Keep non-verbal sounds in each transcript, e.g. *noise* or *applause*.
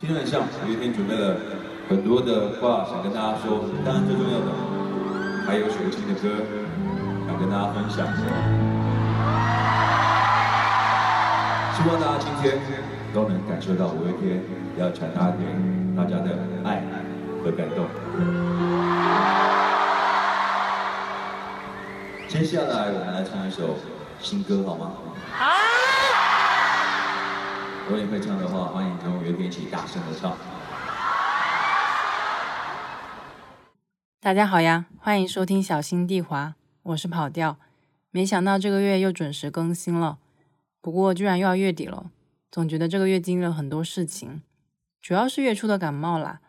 今天晚上五月天准备了很多的话想跟大家说，当然最重要的还有首新的歌想跟大家分享。希望大家今天都能感受到五月天要传达给大家的爱和感动。接下来我们来唱一首新歌好吗？好如果你会唱的话，欢迎跟五月天一起大声的唱。大家好呀，欢迎收听小心地滑，我是跑调。没想到这个月又准时更新了，不过居然又要月底了，总觉得这个月经历了很多事情，主要是月初的感冒啦，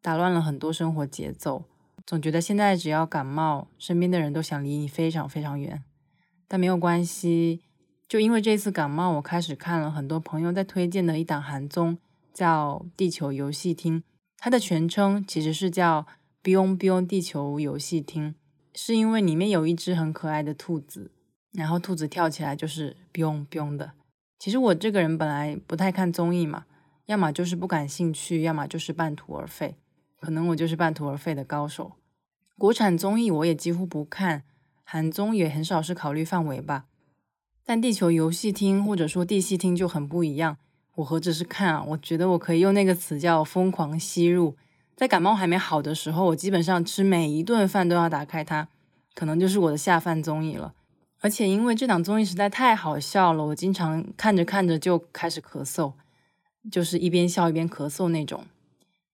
打乱了很多生活节奏。总觉得现在只要感冒，身边的人都想离你非常非常远，但没有关系。就因为这次感冒，我开始看了很多朋友在推荐的一档韩综，叫《地球游戏厅》，它的全称其实是叫《Bion Bion 地球游戏厅》，是因为里面有一只很可爱的兔子，然后兔子跳起来就是 Bion Bion 的。其实我这个人本来不太看综艺嘛，要么就是不感兴趣，要么就是半途而废，可能我就是半途而废的高手。国产综艺我也几乎不看，韩综也很少是考虑范围吧。但地球游戏厅或者说地戏厅就很不一样，我何止是看啊，我觉得我可以用那个词叫疯狂吸入。在感冒还没好的时候，我基本上吃每一顿饭都要打开它，可能就是我的下饭综艺了。而且因为这档综艺实在太好笑了，我经常看着看着就开始咳嗽，就是一边笑一边咳嗽那种。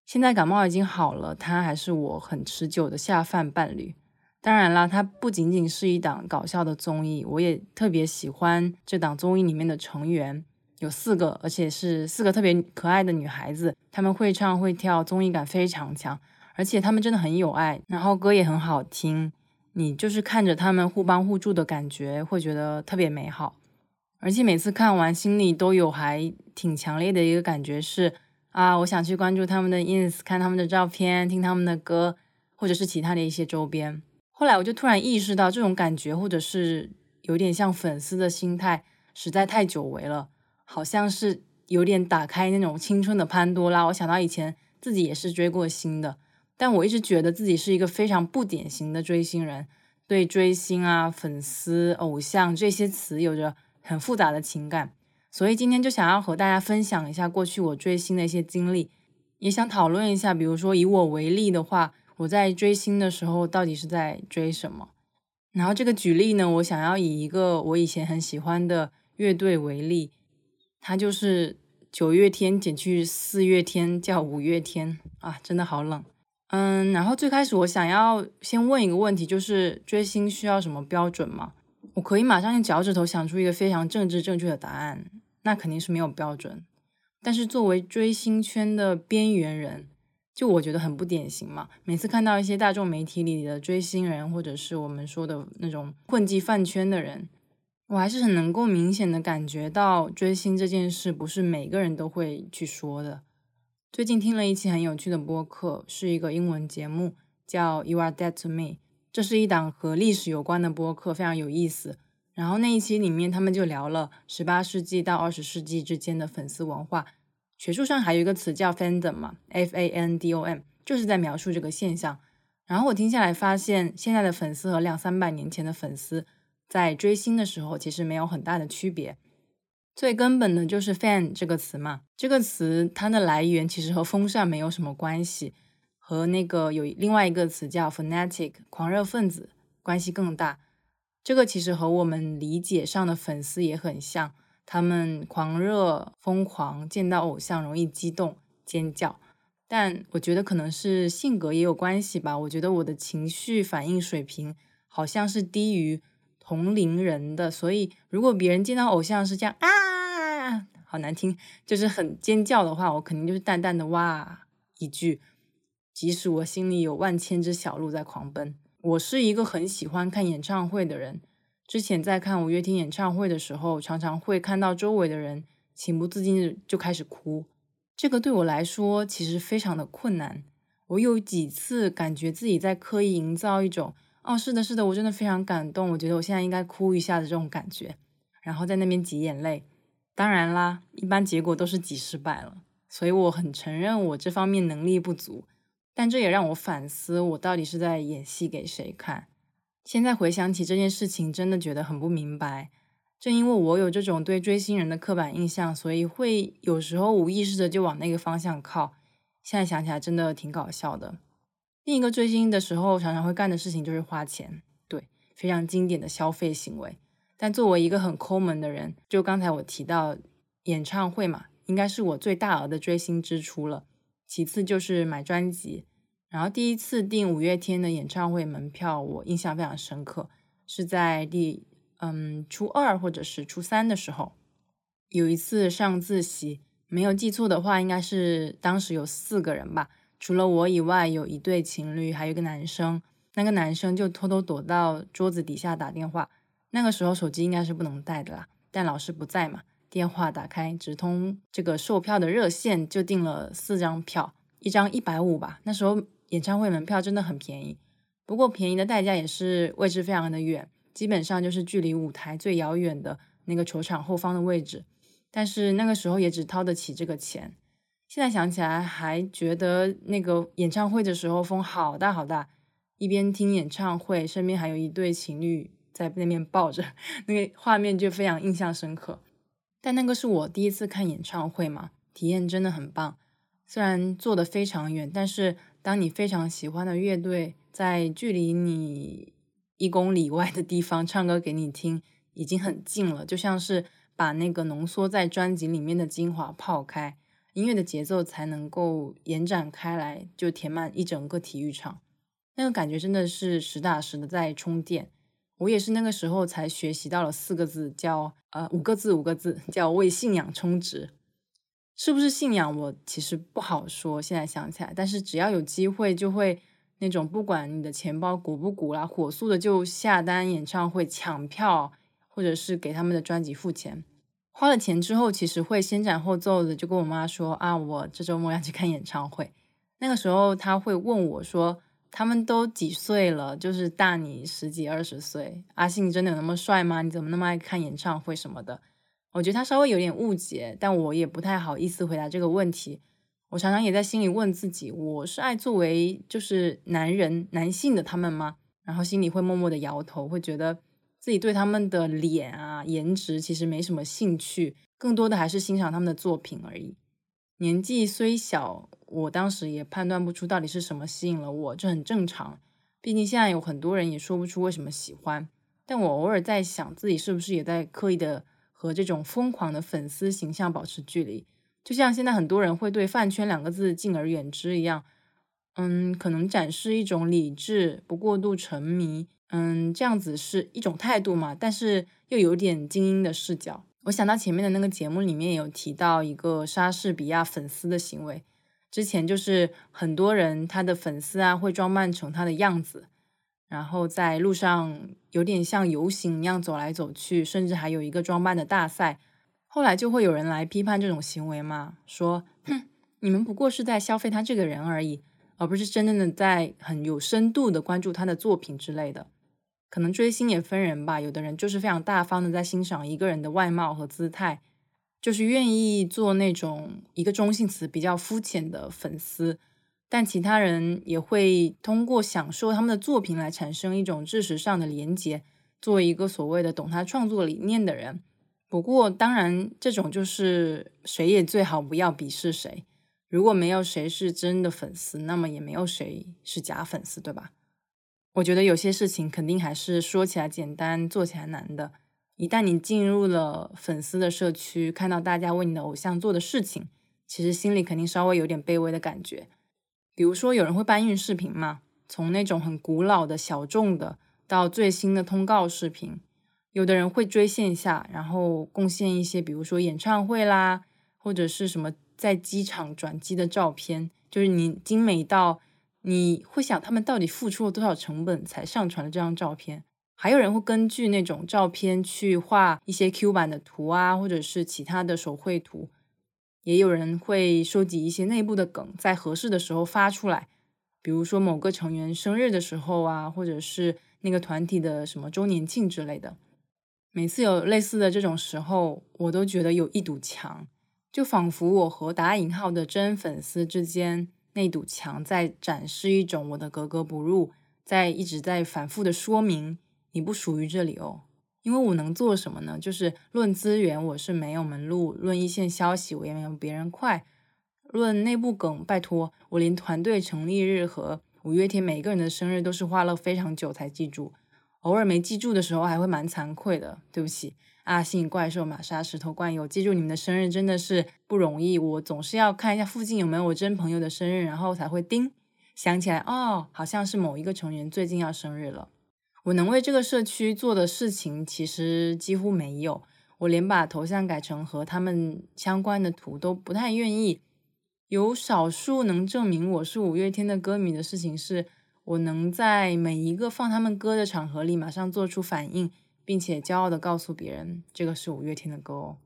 现在感冒已经好了，它还是我很持久的下饭伴侣。当然啦，它不仅仅是一档搞笑的综艺，我也特别喜欢这档综艺里面的成员，有四个，而且是四个特别可爱的女孩子，她们会唱会跳，综艺感非常强，而且她们真的很有爱，然后歌也很好听，你就是看着她们互帮互助的感觉，会觉得特别美好，而且每次看完心里都有还挺强烈的一个感觉是啊，我想去关注他们的 ins，看他们的照片，听他们的歌，或者是其他的一些周边。后来我就突然意识到，这种感觉或者是有点像粉丝的心态，实在太久违了，好像是有点打开那种青春的潘多拉。我想到以前自己也是追过星的，但我一直觉得自己是一个非常不典型的追星人，对追星啊、粉丝、偶像这些词有着很复杂的情感。所以今天就想要和大家分享一下过去我追星的一些经历，也想讨论一下，比如说以我为例的话。我在追星的时候到底是在追什么？然后这个举例呢，我想要以一个我以前很喜欢的乐队为例，它就是九月天减去四月天叫五月天啊，真的好冷。嗯，然后最开始我想要先问一个问题，就是追星需要什么标准吗？我可以马上用脚趾头想出一个非常政治正确的答案，那肯定是没有标准。但是作为追星圈的边缘人。就我觉得很不典型嘛，每次看到一些大众媒体里的追星人，或者是我们说的那种混迹饭圈的人，我还是很能够明显的感觉到追星这件事不是每个人都会去说的。最近听了一期很有趣的播客，是一个英文节目，叫 You Are Dead to Me，这是一档和历史有关的播客，非常有意思。然后那一期里面他们就聊了十八世纪到二十世纪之间的粉丝文化。学术上还有一个词叫 fandom 嘛，f a n d o m，就是在描述这个现象。然后我听下来发现，现在的粉丝和两三百年前的粉丝在追星的时候其实没有很大的区别。最根本的就是 fan 这个词嘛，这个词它的来源其实和风扇没有什么关系，和那个有另外一个词叫 fanatic 狂热分子关系更大。这个其实和我们理解上的粉丝也很像。他们狂热、疯狂，见到偶像容易激动、尖叫，但我觉得可能是性格也有关系吧。我觉得我的情绪反应水平好像是低于同龄人的，所以如果别人见到偶像是这样啊，好难听，就是很尖叫的话，我肯定就是淡淡的哇一句，即使我心里有万千只小鹿在狂奔。我是一个很喜欢看演唱会的人。之前在看五月天演唱会的时候，常常会看到周围的人情不自禁的就开始哭。这个对我来说其实非常的困难。我有几次感觉自己在刻意营造一种“哦，是的，是的，我真的非常感动，我觉得我现在应该哭一下”的这种感觉，然后在那边挤眼泪。当然啦，一般结果都是挤失败了。所以我很承认我这方面能力不足。但这也让我反思，我到底是在演戏给谁看？现在回想起这件事情，真的觉得很不明白。正因为我有这种对追星人的刻板印象，所以会有时候无意识的就往那个方向靠。现在想起来，真的挺搞笑的。另一个追星的时候常常会干的事情就是花钱，对，非常经典的消费行为。但作为一个很抠门的人，就刚才我提到演唱会嘛，应该是我最大额的追星支出了。其次就是买专辑，然后第一次订五月天的演唱会门票，我印象非常深刻，是在第嗯初二或者是初三的时候，有一次上自习，没有记错的话，应该是当时有四个人吧，除了我以外，有一对情侣，还有一个男生，那个男生就偷偷躲到桌子底下打电话，那个时候手机应该是不能带的啦，但老师不在嘛。电话打开，直通这个售票的热线，就订了四张票，一张一百五吧。那时候演唱会门票真的很便宜，不过便宜的代价也是位置非常的远，基本上就是距离舞台最遥远的那个球场后方的位置。但是那个时候也只掏得起这个钱。现在想起来还觉得那个演唱会的时候风好大好大，一边听演唱会，身边还有一对情侣在那边抱着，那个画面就非常印象深刻。但那个是我第一次看演唱会嘛，体验真的很棒。虽然坐得非常远，但是当你非常喜欢的乐队在距离你一公里外的地方唱歌给你听，已经很近了，就像是把那个浓缩在专辑里面的精华泡开，音乐的节奏才能够延展开来，就填满一整个体育场。那个感觉真的是实打实的在充电。我也是那个时候才学习到了四个字，叫呃五个字五个字，叫为信仰充值。是不是信仰？我其实不好说。现在想起来，但是只要有机会，就会那种不管你的钱包鼓不鼓啦，火速的就下单演唱会抢票，或者是给他们的专辑付钱。花了钱之后，其实会先斩后奏的就跟我妈说啊，我这周末要去看演唱会。那个时候他会问我说。他们都几岁了？就是大你十几二十岁。阿信，你真的有那么帅吗？你怎么那么爱看演唱会什么的？我觉得他稍微有点误解，但我也不太好意思回答这个问题。我常常也在心里问自己：我是爱作为就是男人男性的他们吗？然后心里会默默的摇头，会觉得自己对他们的脸啊、颜值其实没什么兴趣，更多的还是欣赏他们的作品而已。年纪虽小。我当时也判断不出到底是什么吸引了我，这很正常。毕竟现在有很多人也说不出为什么喜欢。但我偶尔在想，自己是不是也在刻意的和这种疯狂的粉丝形象保持距离？就像现在很多人会对“饭圈”两个字敬而远之一样。嗯，可能展示一种理智，不过度沉迷。嗯，这样子是一种态度嘛？但是又有点精英的视角。我想到前面的那个节目里面有提到一个莎士比亚粉丝的行为。之前就是很多人他的粉丝啊会装扮成他的样子，然后在路上有点像游行一样走来走去，甚至还有一个装扮的大赛。后来就会有人来批判这种行为嘛，说哼，你们不过是在消费他这个人而已，而不是真正的在很有深度的关注他的作品之类的。可能追星也分人吧，有的人就是非常大方的在欣赏一个人的外貌和姿态。就是愿意做那种一个中性词比较肤浅的粉丝，但其他人也会通过享受他们的作品来产生一种知识上的连接，作为一个所谓的懂他创作理念的人。不过，当然这种就是谁也最好不要鄙视谁。如果没有谁是真的粉丝，那么也没有谁是假粉丝，对吧？我觉得有些事情肯定还是说起来简单，做起来难的。一旦你进入了粉丝的社区，看到大家为你的偶像做的事情，其实心里肯定稍微有点卑微的感觉。比如说，有人会搬运视频嘛，从那种很古老的小众的到最新的通告视频；有的人会追线下，然后贡献一些，比如说演唱会啦，或者是什么在机场转机的照片，就是你精美到你会想他们到底付出了多少成本才上传了这张照片。还有人会根据那种照片去画一些 Q 版的图啊，或者是其他的手绘图。也有人会收集一些内部的梗，在合适的时候发出来，比如说某个成员生日的时候啊，或者是那个团体的什么周年庆之类的。每次有类似的这种时候，我都觉得有一堵墙，就仿佛我和打引号的真粉丝之间那堵墙在展示一种我的格格不入，在一直在反复的说明你不属于这里哦。因为我能做什么呢？就是论资源，我是没有门路；论一线消息，我也没有别人快；论内部梗，拜托，我连团队成立日和五月天每个人的生日都是花了非常久才记住，偶尔没记住的时候还会蛮惭愧的。对不起，阿信、怪兽、玛莎、石头、怪友，记住你们的生日真的是不容易。我总是要看一下附近有没有我真朋友的生日，然后才会叮想起来，哦，好像是某一个成员最近要生日了。我能为这个社区做的事情其实几乎没有，我连把头像改成和他们相关的图都不太愿意。有少数能证明我是五月天的歌迷的事情，是我能在每一个放他们歌的场合里马上做出反应，并且骄傲的告诉别人这个是五月天的歌哦。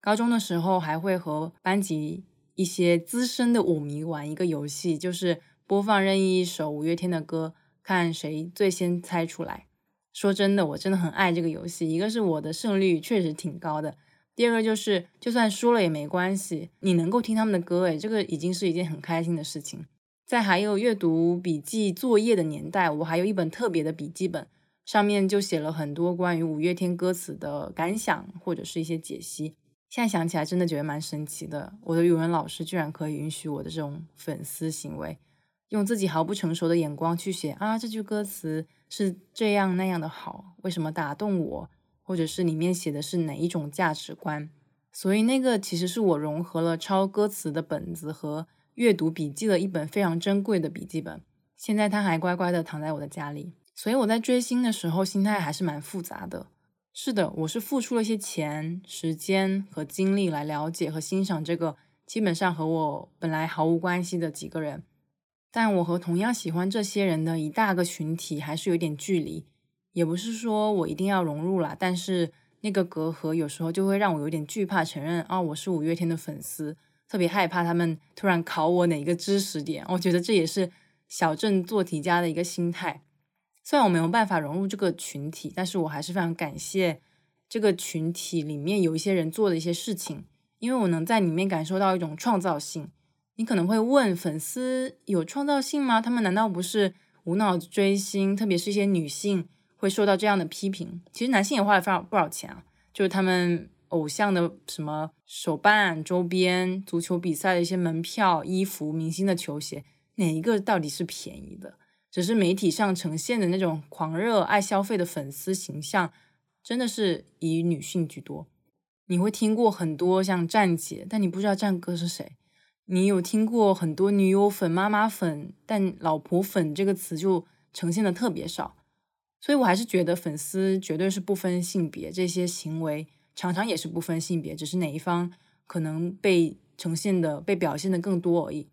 高中的时候还会和班级一些资深的舞迷玩一个游戏，就是播放任意一首五月天的歌。看谁最先猜出来。说真的，我真的很爱这个游戏。一个是我的胜率确实挺高的，第二个就是就算输了也没关系，你能够听他们的歌，诶，这个已经是一件很开心的事情。在还有阅读笔记作业的年代，我还有一本特别的笔记本，上面就写了很多关于五月天歌词的感想或者是一些解析。现在想起来，真的觉得蛮神奇的。我的语文老师居然可以允许我的这种粉丝行为。用自己毫不成熟的眼光去写啊，这句歌词是这样那样的好，为什么打动我？或者是里面写的是哪一种价值观？所以那个其实是我融合了抄歌词的本子和阅读笔记的一本非常珍贵的笔记本。现在它还乖乖的躺在我的家里。所以我在追星的时候心态还是蛮复杂的。是的，我是付出了一些钱、时间和精力来了解和欣赏这个基本上和我本来毫无关系的几个人。但我和同样喜欢这些人的一大个群体还是有点距离，也不是说我一定要融入啦，但是那个隔阂有时候就会让我有点惧怕承认啊，我是五月天的粉丝，特别害怕他们突然考我哪一个知识点。我觉得这也是小镇做题家的一个心态。虽然我没有办法融入这个群体，但是我还是非常感谢这个群体里面有一些人做的一些事情，因为我能在里面感受到一种创造性。你可能会问，粉丝有创造性吗？他们难道不是无脑追星？特别是一些女性会受到这样的批评。其实男性也花了非常不少钱啊，就是他们偶像的什么手办、周边、足球比赛的一些门票、衣服、明星的球鞋，哪一个到底是便宜的？只是媒体上呈现的那种狂热爱消费的粉丝形象，真的是以女性居多。你会听过很多像站姐，但你不知道站哥是谁。你有听过很多女友粉、妈妈粉，但老婆粉这个词就呈现的特别少，所以我还是觉得粉丝绝对是不分性别，这些行为常常也是不分性别，只是哪一方可能被呈现的、被表现的更多而已。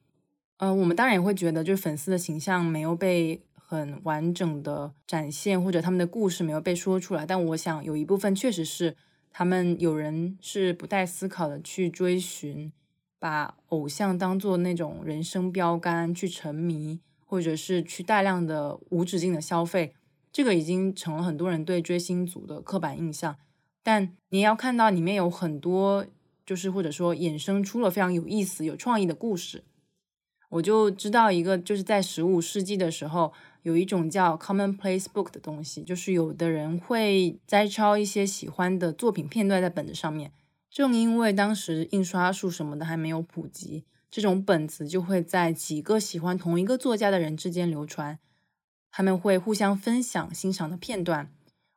呃，我们当然也会觉得，就是粉丝的形象没有被很完整的展现，或者他们的故事没有被说出来。但我想有一部分确实是他们有人是不带思考的去追寻。把偶像当做那种人生标杆去沉迷，或者是去大量的无止境的消费，这个已经成了很多人对追星族的刻板印象。但你要看到里面有很多，就是或者说衍生出了非常有意思、有创意的故事。我就知道一个，就是在十五世纪的时候，有一种叫 commonplace book 的东西，就是有的人会摘抄一些喜欢的作品片段在本子上面。正因为当时印刷术什么的还没有普及，这种本子就会在几个喜欢同一个作家的人之间流传，他们会互相分享欣赏的片段。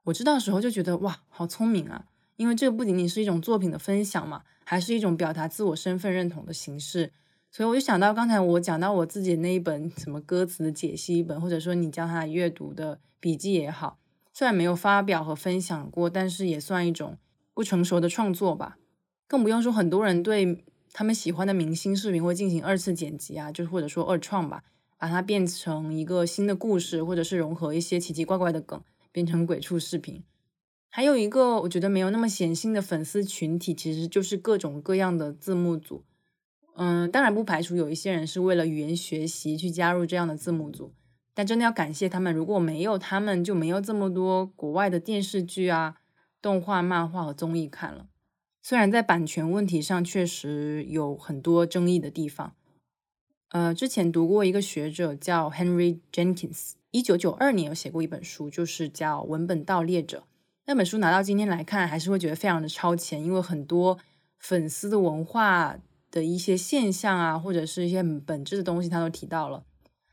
我知道时候就觉得哇，好聪明啊！因为这不仅仅是一种作品的分享嘛，还是一种表达自我身份认同的形式。所以我就想到刚才我讲到我自己那一本什么歌词解析一本，或者说你教他阅读的笔记也好，虽然没有发表和分享过，但是也算一种不成熟的创作吧。更不用说，很多人对他们喜欢的明星视频会进行二次剪辑啊，就是或者说二创吧，把它变成一个新的故事，或者是融合一些奇奇怪怪的梗，变成鬼畜视频。还有一个我觉得没有那么显性的粉丝群体，其实就是各种各样的字幕组。嗯，当然不排除有一些人是为了语言学习去加入这样的字幕组，但真的要感谢他们，如果没有他们，就没有这么多国外的电视剧啊、动画、漫画和综艺看了。虽然在版权问题上确实有很多争议的地方。呃，之前读过一个学者叫 Henry Jenkins，一九九二年有写过一本书，就是叫《文本盗猎者》。那本书拿到今天来看，还是会觉得非常的超前，因为很多粉丝的文化的一些现象啊，或者是一些很本质的东西，他都提到了。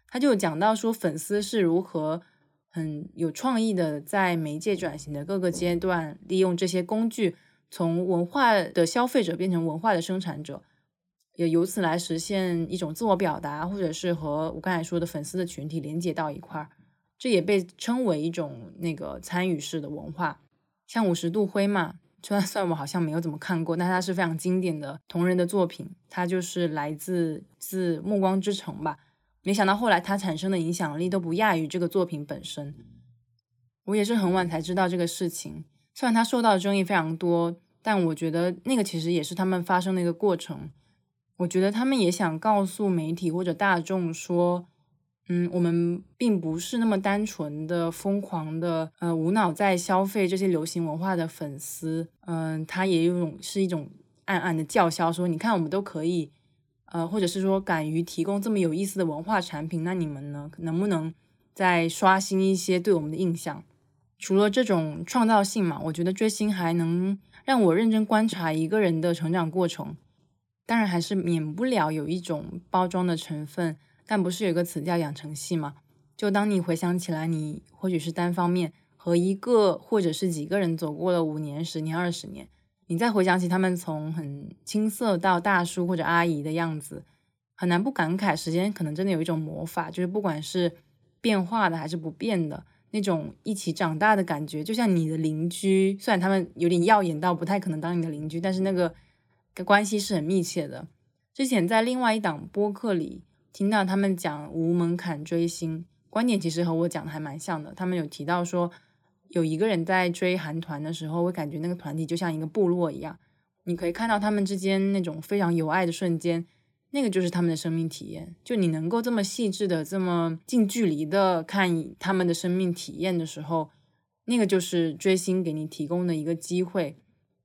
他就讲到说，粉丝是如何很有创意的，在媒介转型的各个阶段，利用这些工具。从文化的消费者变成文化的生产者，也由此来实现一种自我表达，或者是和我刚才说的粉丝的群体连接到一块儿，这也被称为一种那个参与式的文化。像五十度灰嘛，虽然 *laughs* 算我好像没有怎么看过，但它是非常经典的同人的作品，它就是来自自暮光之城吧。没想到后来它产生的影响力都不亚于这个作品本身。我也是很晚才知道这个事情。虽然他受到的争议非常多，但我觉得那个其实也是他们发生的一个过程。我觉得他们也想告诉媒体或者大众说，嗯，我们并不是那么单纯的疯狂的，呃，无脑在消费这些流行文化的粉丝。嗯，他也有种是一种暗暗的叫嚣，说你看我们都可以，呃，或者是说敢于提供这么有意思的文化产品，那你们呢，能不能再刷新一些对我们的印象？除了这种创造性嘛，我觉得追星还能让我认真观察一个人的成长过程。当然，还是免不了有一种包装的成分。但不是有个词叫养成系吗？就当你回想起来，你或许是单方面和一个或者是几个人走过了五年、十年、二十年，你再回想起他们从很青涩到大叔或者阿姨的样子，很难不感慨，时间可能真的有一种魔法，就是不管是变化的还是不变的。那种一起长大的感觉，就像你的邻居，虽然他们有点耀眼到不太可能当你的邻居，但是那个关系是很密切的。之前在另外一档播客里听到他们讲无门槛追星，观点其实和我讲的还蛮像的。他们有提到说，有一个人在追韩团的时候，会感觉那个团体就像一个部落一样，你可以看到他们之间那种非常有爱的瞬间。那个就是他们的生命体验，就你能够这么细致的、这么近距离的看他们的生命体验的时候，那个就是追星给你提供的一个机会。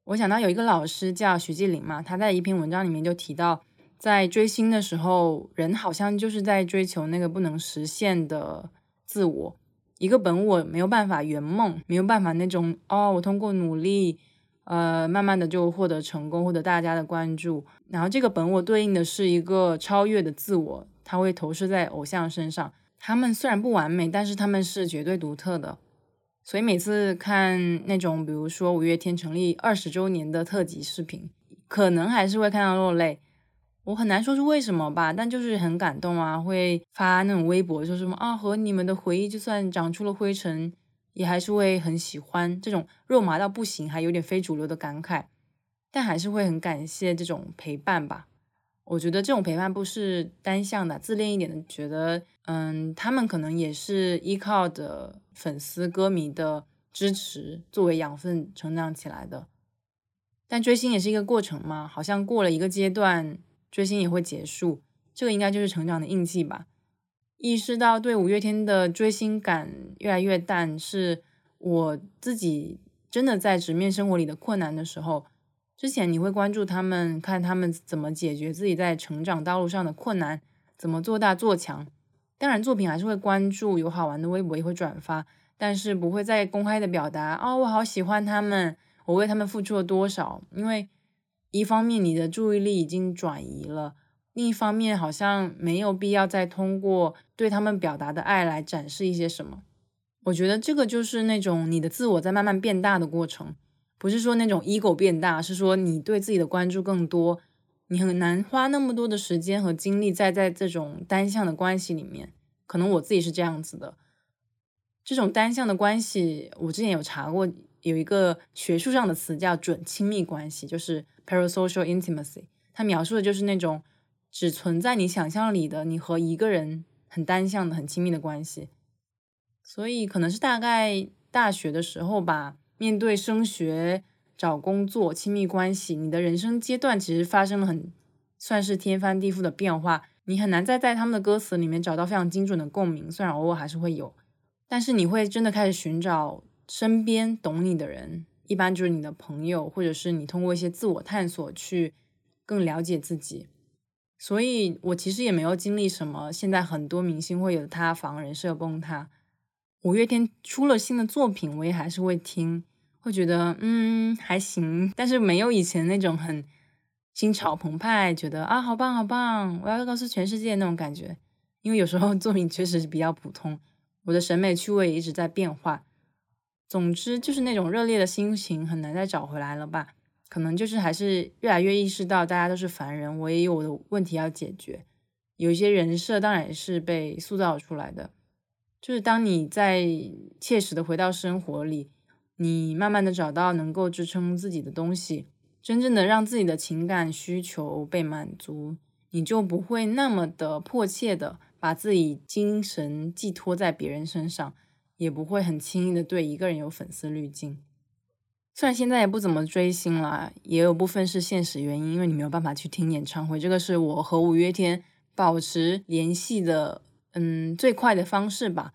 我想到有一个老师叫徐继林嘛，他在一篇文章里面就提到，在追星的时候，人好像就是在追求那个不能实现的自我，一个本我没有办法圆梦，没有办法那种哦，我通过努力。呃，慢慢的就获得成功，获得大家的关注。然后这个本我对应的是一个超越的自我，它会投射在偶像身上。他们虽然不完美，但是他们是绝对独特的。所以每次看那种，比如说五月天成立二十周年的特辑视频，可能还是会看到落泪。我很难说是为什么吧，但就是很感动啊，会发那种微博说什么啊，和你们的回忆就算长出了灰尘。也还是会很喜欢这种肉麻到不行，还有点非主流的感慨，但还是会很感谢这种陪伴吧。我觉得这种陪伴不是单向的，自恋一点的觉得，嗯，他们可能也是依靠着粉丝歌迷的支持作为养分成长起来的。但追星也是一个过程嘛，好像过了一个阶段，追星也会结束，这个应该就是成长的印记吧。意识到对五月天的追星感越来越淡，是我自己真的在直面生活里的困难的时候。之前你会关注他们，看他们怎么解决自己在成长道路上的困难，怎么做大做强。当然，作品还是会关注，有好玩的微博也会转发，但是不会再公开的表达。哦，我好喜欢他们，我为他们付出了多少？因为一方面你的注意力已经转移了。另一方面，好像没有必要再通过对他们表达的爱来展示一些什么。我觉得这个就是那种你的自我在慢慢变大的过程，不是说那种 ego 变大，是说你对自己的关注更多，你很难花那么多的时间和精力在在这种单向的关系里面。可能我自己是这样子的，这种单向的关系，我之前有查过，有一个学术上的词叫准亲密关系，就是 parasocial intimacy，它描述的就是那种。只存在你想象里的你和一个人很单向的很亲密的关系，所以可能是大概大学的时候吧，面对升学、找工作、亲密关系，你的人生阶段其实发生了很算是天翻地覆的变化，你很难再在他们的歌词里面找到非常精准的共鸣，虽然偶尔还是会有，但是你会真的开始寻找身边懂你的人，一般就是你的朋友，或者是你通过一些自我探索去更了解自己。所以我其实也没有经历什么，现在很多明星会有塌房、人设崩塌。五月天出了新的作品，我也还是会听，会觉得嗯还行，但是没有以前那种很心潮澎湃，觉得啊好棒好棒，我要告诉全世界那种感觉。因为有时候作品确实是比较普通，我的审美趣味一直在变化。总之就是那种热烈的心情很难再找回来了吧？可能就是还是越来越意识到大家都是凡人，我也有我的问题要解决。有一些人设当然是被塑造出来的。就是当你在切实的回到生活里，你慢慢的找到能够支撑自己的东西，真正的让自己的情感需求被满足，你就不会那么的迫切的把自己精神寄托在别人身上，也不会很轻易的对一个人有粉丝滤镜。虽然现在也不怎么追星了，也有部分是现实原因，因为你没有办法去听演唱会，这个是我和五月天保持联系的。嗯，最快的方式吧。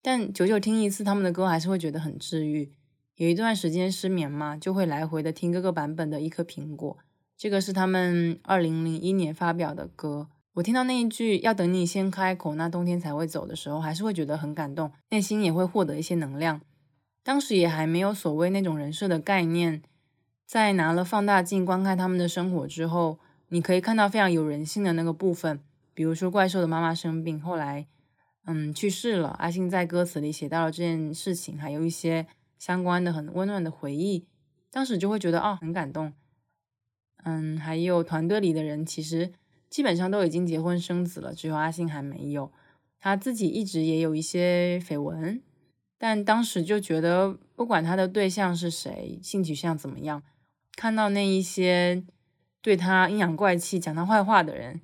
但久久听一次他们的歌，还是会觉得很治愈。有一段时间失眠嘛，就会来回的听各个版本的一颗苹果。这个是他们二零零一年发表的歌。我听到那一句“要等你先开口，那冬天才会走”的时候，还是会觉得很感动，内心也会获得一些能量。当时也还没有所谓那种人设的概念，在拿了放大镜观看他们的生活之后，你可以看到非常有人性的那个部分。比如说，怪兽的妈妈生病，后来，嗯，去世了。阿信在歌词里写到了这件事情，还有一些相关的很温暖的回忆，当时就会觉得哦，很感动。嗯，还有团队里的人，其实基本上都已经结婚生子了，只有阿信还没有。他自己一直也有一些绯闻，但当时就觉得，不管他的对象是谁，性取向怎么样，看到那一些对他阴阳怪气、讲他坏话的人。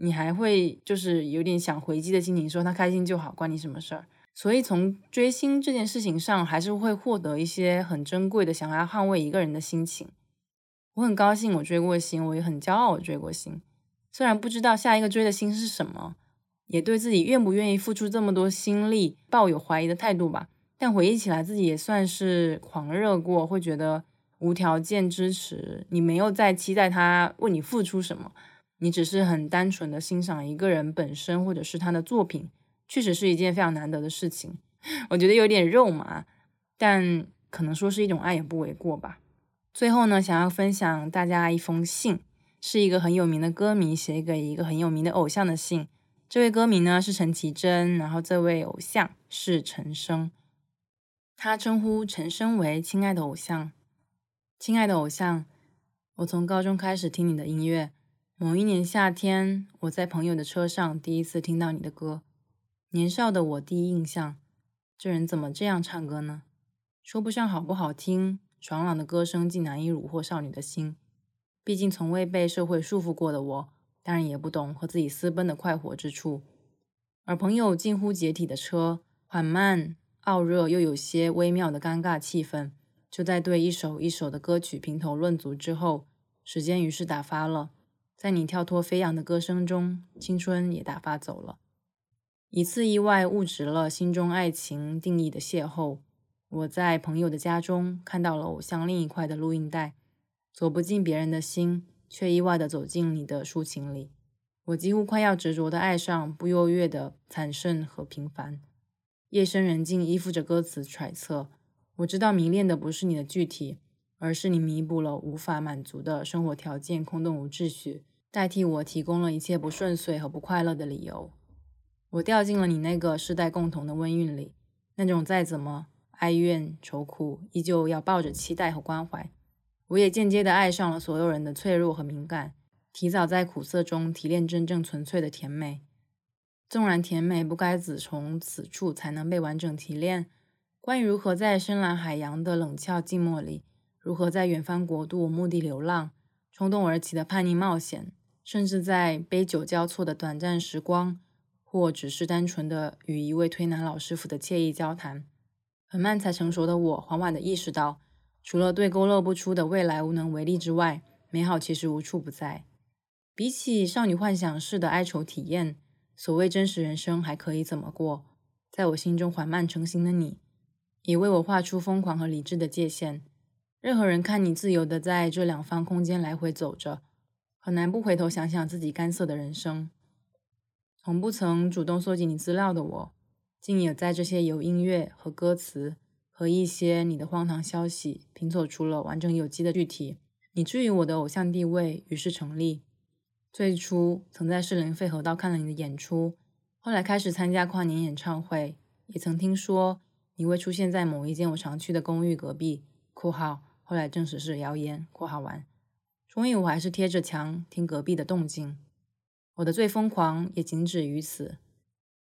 你还会就是有点想回击的心情，说他开心就好，关你什么事儿？所以从追星这件事情上，还是会获得一些很珍贵的想要捍卫一个人的心情。我很高兴我追过星，我也很骄傲我追过星。虽然不知道下一个追的星是什么，也对自己愿不愿意付出这么多心力抱有怀疑的态度吧。但回忆起来，自己也算是狂热过，会觉得无条件支持你，没有再期待他为你付出什么。你只是很单纯的欣赏一个人本身，或者是他的作品，确实是一件非常难得的事情。*laughs* 我觉得有点肉麻，但可能说是一种爱也不为过吧。最后呢，想要分享大家一封信，是一个很有名的歌迷写给一个很有名的偶像的信。这位歌迷呢是陈绮贞，然后这位偶像是陈升，他称呼陈升为“亲爱的偶像”。亲爱的偶像，我从高中开始听你的音乐。某一年夏天，我在朋友的车上第一次听到你的歌。年少的我第一印象，这人怎么这样唱歌呢？说不上好不好听，爽朗的歌声竟难以虏获少女的心。毕竟从未被社会束缚过的我，当然也不懂和自己私奔的快活之处。而朋友近乎解体的车，缓慢、傲热又有些微妙的尴尬气氛，就在对一首一首的歌曲评头论足之后，时间于是打发了。在你跳脱飞扬的歌声中，青春也打发走了。一次意外误植了心中爱情定义的邂逅。我在朋友的家中看到了偶像另一块的录音带，走不进别人的心，却意外的走进你的抒情里。我几乎快要执着的爱上不优越的惨胜和平凡。夜深人静，依附着歌词揣测。我知道迷恋的不是你的具体，而是你弥补了无法满足的生活条件，空洞无秩序。代替我提供了一切不顺遂和不快乐的理由，我掉进了你那个世代共同的温韵里，那种再怎么哀怨愁苦，依旧要抱着期待和关怀。我也间接的爱上了所有人的脆弱和敏感，提早在苦涩中提炼真正纯粹的甜美。纵然甜美不该只从此处才能被完整提炼，关于如何在深蓝海洋的冷峭静默里，如何在远方国度目的流浪，冲动而起的叛逆冒险。甚至在杯酒交错的短暂时光，或只是单纯的与一位推拿老师傅的惬意交谈，很慢才成熟的我，缓缓地意识到，除了对勾勒不出的未来无能为力之外，美好其实无处不在。比起少女幻想式的哀愁体验，所谓真实人生还可以怎么过？在我心中缓慢成型的你，也为我画出疯狂和理智的界限。任何人看你自由的在这两方空间来回走着，很难不回头想想自己干涩的人生。从不曾主动搜集你资料的我，竟也在这些有音乐和歌词和一些你的荒唐消息拼凑出了完整有机的具体。你至于我的偶像地位于是成立。最初曾在士林费河道看了你的演出，后来开始参加跨年演唱会，也曾听说你会出现在某一间我常去的公寓隔壁。括号后来证实是谣言。括号完，终于我还是贴着墙听隔壁的动静。我的最疯狂也仅止于此。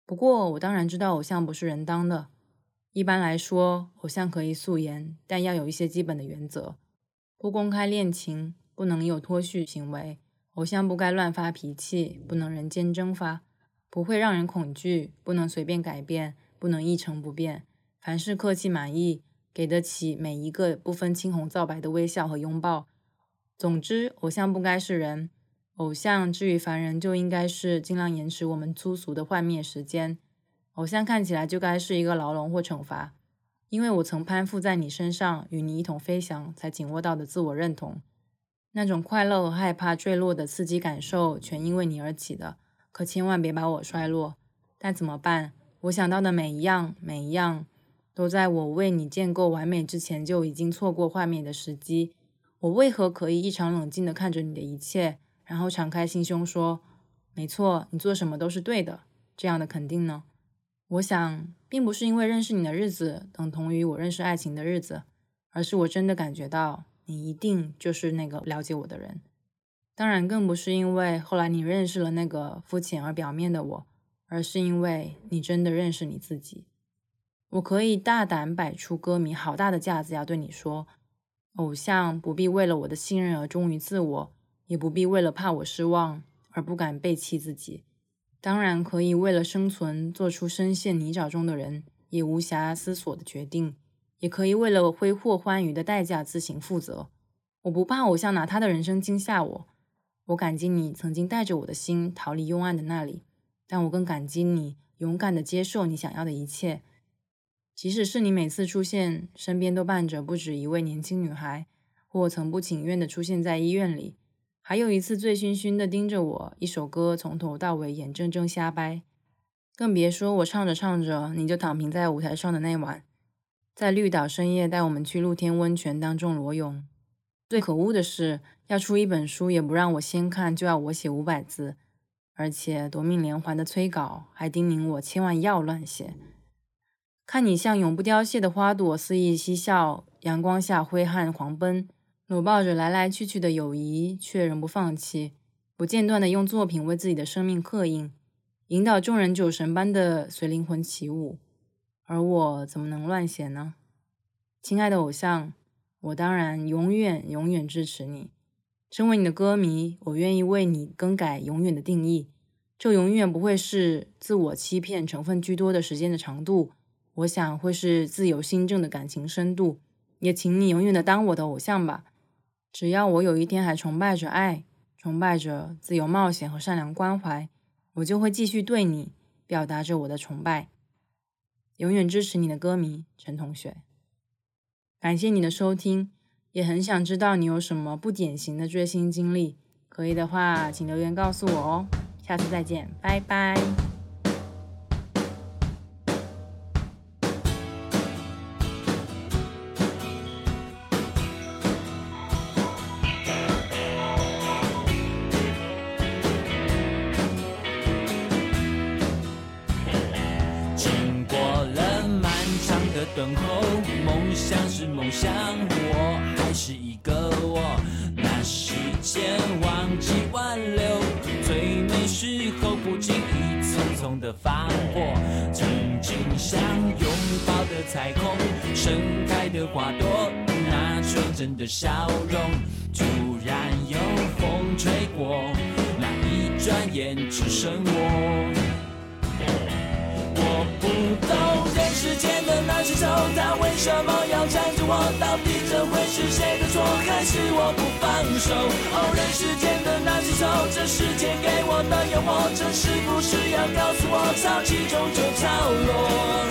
不过我当然知道偶像不是人当的。一般来说，偶像可以素颜，但要有一些基本的原则：不公开恋情，不能有脱序行为；偶像不该乱发脾气，不能人间蒸发；不会让人恐惧，不能随便改变，不能一成不变；凡事客气满意，给得起每一个不分青红皂白的微笑和拥抱。总之，偶像不该是人。偶像至于凡人，就应该是尽量延迟我们粗俗的幻灭时间。偶像看起来就该是一个牢笼或惩罚，因为我曾攀附在你身上，与你一同飞翔，才紧握到的自我认同，那种快乐和害怕坠落的刺激感受，全因为你而起的。可千万别把我摔落。但怎么办？我想到的每一样，每一样，都在我为你建构完美之前就已经错过幻灭的时机。我为何可以异常冷静地看着你的一切？然后敞开心胸说：“没错，你做什么都是对的。”这样的肯定呢？我想，并不是因为认识你的日子等同于我认识爱情的日子，而是我真的感觉到你一定就是那个了解我的人。当然，更不是因为后来你认识了那个肤浅而表面的我，而是因为你真的认识你自己。我可以大胆摆出歌迷好大的架子，要对你说：偶像不必为了我的信任而忠于自我。也不必为了怕我失望而不敢背弃自己，当然可以为了生存做出深陷泥沼中的人也无暇思索的决定，也可以为了挥霍欢愉的代价自行负责。我不怕偶像拿他的人生惊吓我，我感激你曾经带着我的心逃离幽暗的那里，但我更感激你勇敢的接受你想要的一切，即使是你每次出现身边都伴着不止一位年轻女孩，或曾不情愿的出现在医院里。还有一次，醉醺醺的盯着我，一首歌从头到尾眼睁睁瞎掰，更别说我唱着唱着你就躺平在舞台上的那晚，在绿岛深夜带我们去露天温泉当众裸泳。最可恶的是，要出一本书也不让我先看，就要我写五百字，而且夺命连环的催稿，还叮咛我千万要乱写。看你像永不凋谢的花朵，肆意嬉笑，阳光下挥汗狂奔。搂抱着来来去去的友谊，却仍不放弃，不间断的用作品为自己的生命刻印，引导众人酒神般的随灵魂起舞。而我怎么能乱写呢？亲爱的偶像，我当然永远永远支持你。身为你的歌迷，我愿意为你更改永远的定义。这永远不会是自我欺骗成分居多的时间的长度，我想会是自由新政的感情深度。也请你永远的当我的偶像吧。只要我有一天还崇拜着爱，崇拜着自由冒险和善良关怀，我就会继续对你表达着我的崇拜。永远支持你的歌迷陈同学，感谢你的收听，也很想知道你有什么不典型的追星经历，可以的话请留言告诉我哦。下次再见，拜拜。我还是一个我。那时间忘记挽留，最美时候不经意匆匆的放过。曾经想拥抱的彩虹，盛开的花朵，那纯真的笑容，突然有风吹过，那一转眼只剩我。我人世间的那些愁，他为什么要缠着我？到底这会是谁的错，还是我不放手？哦，人世间的那些愁，这世界给我的诱惑，这是不是要告诉我，潮起终究潮落？